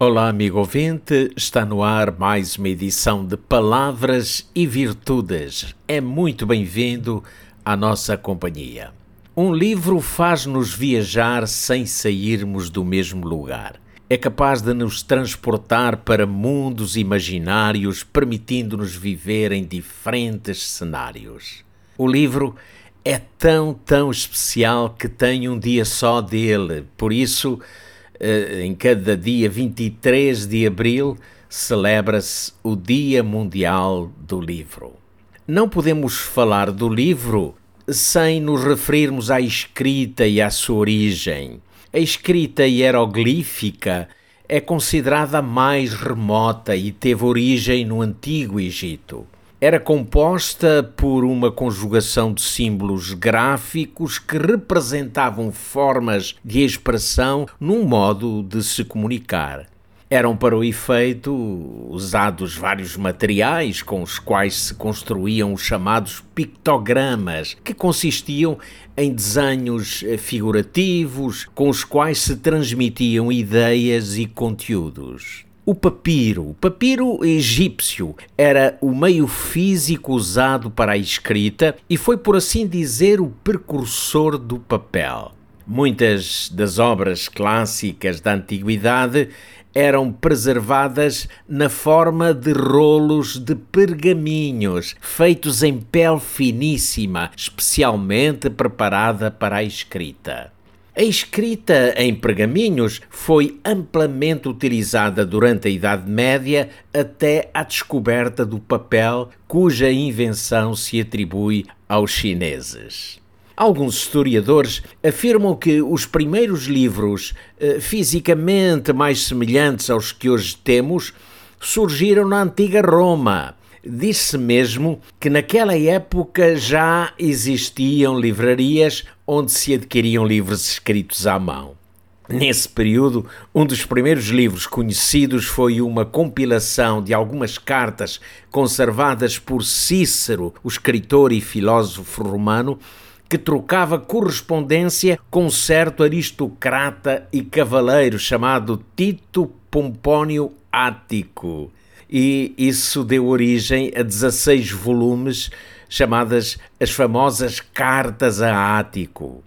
Olá, amigo ouvinte, está no ar mais uma edição de Palavras e Virtudes. É muito bem-vindo à nossa companhia. Um livro faz-nos viajar sem sairmos do mesmo lugar. É capaz de nos transportar para mundos imaginários, permitindo-nos viver em diferentes cenários. O livro é tão, tão especial que tem um dia só dele, por isso em cada dia 23 de abril, celebra-se o Dia Mundial do Livro. Não podemos falar do livro sem nos referirmos à escrita e à sua origem. A escrita hieroglífica é considerada mais remota e teve origem no Antigo Egito era composta por uma conjugação de símbolos gráficos que representavam formas de expressão num modo de se comunicar. Eram para o efeito usados vários materiais com os quais se construíam os chamados pictogramas, que consistiam em desenhos figurativos com os quais se transmitiam ideias e conteúdos. O papiro. O papiro egípcio era o meio físico usado para a escrita e foi, por assim dizer, o precursor do papel. Muitas das obras clássicas da antiguidade eram preservadas na forma de rolos de pergaminhos feitos em pele finíssima, especialmente preparada para a escrita. A escrita em pergaminhos foi amplamente utilizada durante a Idade Média até à descoberta do papel, cuja invenção se atribui aos chineses. Alguns historiadores afirmam que os primeiros livros eh, fisicamente mais semelhantes aos que hoje temos surgiram na antiga Roma, Diz-se mesmo que naquela época já existiam livrarias onde se adquiriam livros escritos à mão. Nesse período, um dos primeiros livros conhecidos foi uma compilação de algumas cartas conservadas por Cícero, o escritor e filósofo romano, que trocava correspondência com um certo aristocrata e cavaleiro chamado Tito Pompônio Ático e isso deu origem a 16 volumes chamadas as famosas Cartas a Ático.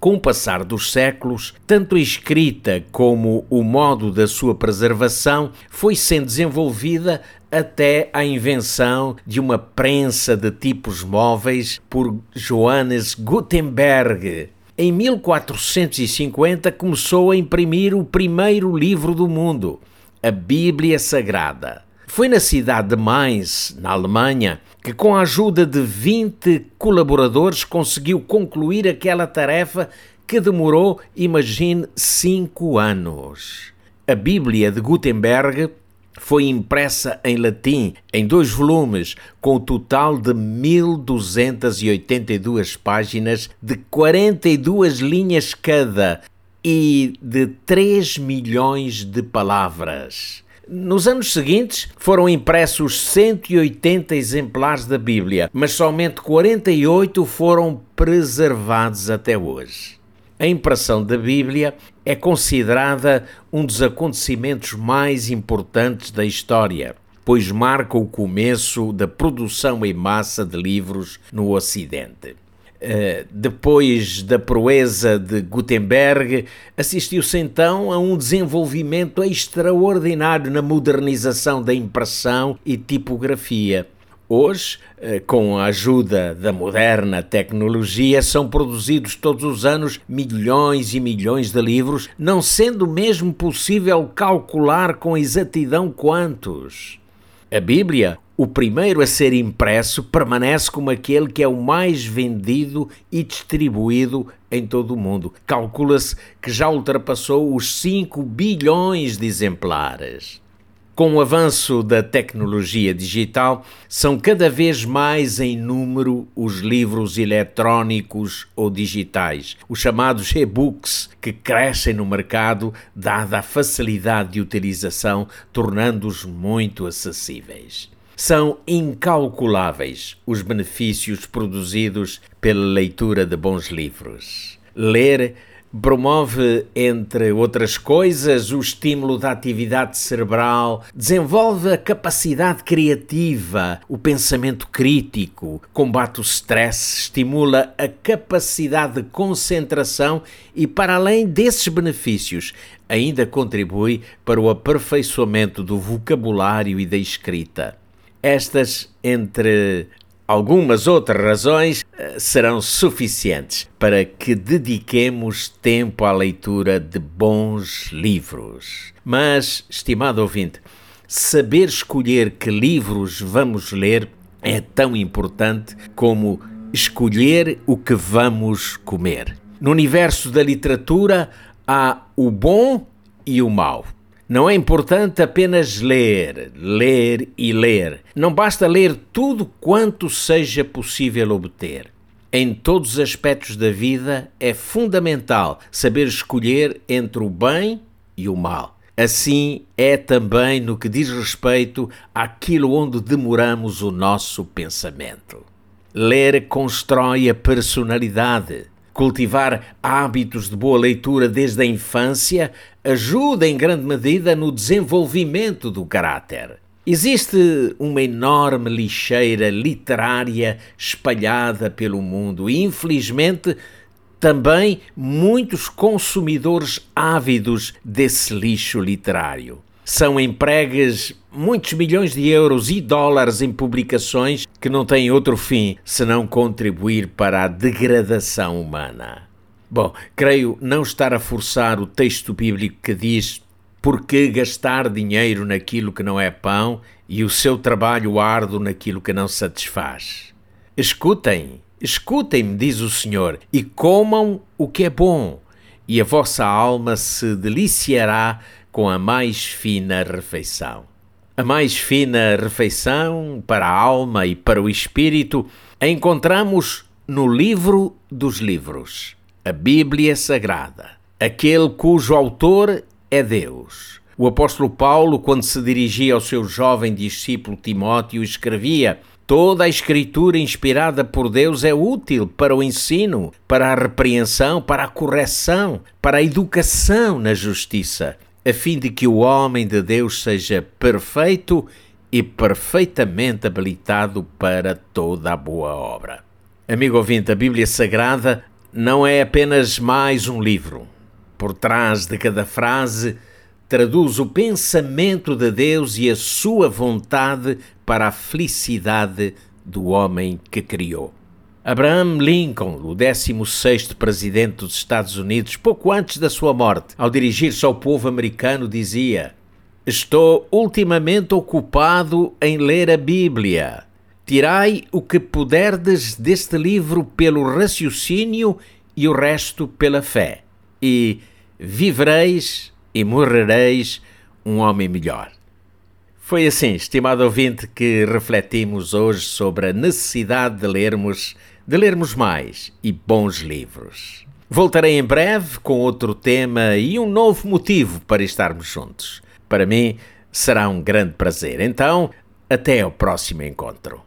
Com o passar dos séculos, tanto a escrita como o modo da sua preservação foi sendo desenvolvida até à invenção de uma prensa de tipos móveis por Johannes Gutenberg. Em 1450 começou a imprimir o primeiro livro do mundo, a Bíblia Sagrada. Foi na cidade de Mainz, na Alemanha, que, com a ajuda de 20 colaboradores, conseguiu concluir aquela tarefa que demorou, imagine, cinco anos. A Bíblia de Gutenberg foi impressa em latim em dois volumes, com o total de 1282 páginas de 42 linhas cada e de 3 milhões de palavras. Nos anos seguintes foram impressos 180 exemplares da Bíblia, mas somente 48 foram preservados até hoje. A impressão da Bíblia é considerada um dos acontecimentos mais importantes da história, pois marca o começo da produção em massa de livros no Ocidente. Uh, depois da proeza de Gutenberg, assistiu-se então a um desenvolvimento extraordinário na modernização da impressão e tipografia. Hoje, uh, com a ajuda da moderna tecnologia, são produzidos todos os anos milhões e milhões de livros, não sendo mesmo possível calcular com exatidão quantos. A Bíblia, o primeiro a ser impresso, permanece como aquele que é o mais vendido e distribuído em todo o mundo. Calcula-se que já ultrapassou os 5 bilhões de exemplares. Com o avanço da tecnologia digital, são cada vez mais em número os livros eletrónicos ou digitais, os chamados e-books, que crescem no mercado dada a facilidade de utilização, tornando-os muito acessíveis. São incalculáveis os benefícios produzidos pela leitura de bons livros. Ler promove, entre outras coisas, o estímulo da atividade cerebral, desenvolve a capacidade criativa, o pensamento crítico, combate o stress, estimula a capacidade de concentração e, para além desses benefícios, ainda contribui para o aperfeiçoamento do vocabulário e da escrita. Estas, entre Algumas outras razões eh, serão suficientes para que dediquemos tempo à leitura de bons livros. Mas, estimado ouvinte, saber escolher que livros vamos ler é tão importante como escolher o que vamos comer. No universo da literatura há o bom e o mau. Não é importante apenas ler, ler e ler. Não basta ler tudo quanto seja possível obter. Em todos os aspectos da vida é fundamental saber escolher entre o bem e o mal. Assim é também no que diz respeito àquilo onde demoramos o nosso pensamento. Ler constrói a personalidade. Cultivar hábitos de boa leitura desde a infância ajuda em grande medida no desenvolvimento do caráter. Existe uma enorme lixeira literária espalhada pelo mundo e, infelizmente, também muitos consumidores ávidos desse lixo literário. São empregues muitos milhões de euros e dólares em publicações que não têm outro fim senão contribuir para a degradação humana. Bom, creio não estar a forçar o texto bíblico que diz: Por que gastar dinheiro naquilo que não é pão e o seu trabalho árduo naquilo que não satisfaz? Escutem, escutem-me, diz o Senhor, e comam o que é bom, e a vossa alma se deliciará com a mais fina refeição. A mais fina refeição para a alma e para o espírito a encontramos no livro dos livros a Bíblia Sagrada, aquele cujo autor é Deus. O apóstolo Paulo, quando se dirigia ao seu jovem discípulo Timóteo, escrevia: Toda a Escritura inspirada por Deus é útil para o ensino, para a repreensão, para a correção, para a educação na justiça, a fim de que o homem de Deus seja perfeito e perfeitamente habilitado para toda a boa obra. Amigo ouvinte, a Bíblia Sagrada não é apenas mais um livro. Por trás de cada frase traduz o pensamento de Deus e a sua vontade para a felicidade do homem que criou. Abraham Lincoln, o 16º presidente dos Estados Unidos, pouco antes da sua morte, ao dirigir-se ao povo americano, dizia: Estou ultimamente ocupado em ler a Bíblia. Tirai o que puderdes deste livro pelo raciocínio e o resto pela fé, e vivereis e morrereis um homem melhor. Foi assim, estimado ouvinte, que refletimos hoje sobre a necessidade de lermos, de lermos mais e bons livros. Voltarei em breve com outro tema e um novo motivo para estarmos juntos. Para mim será um grande prazer. Então, até ao próximo encontro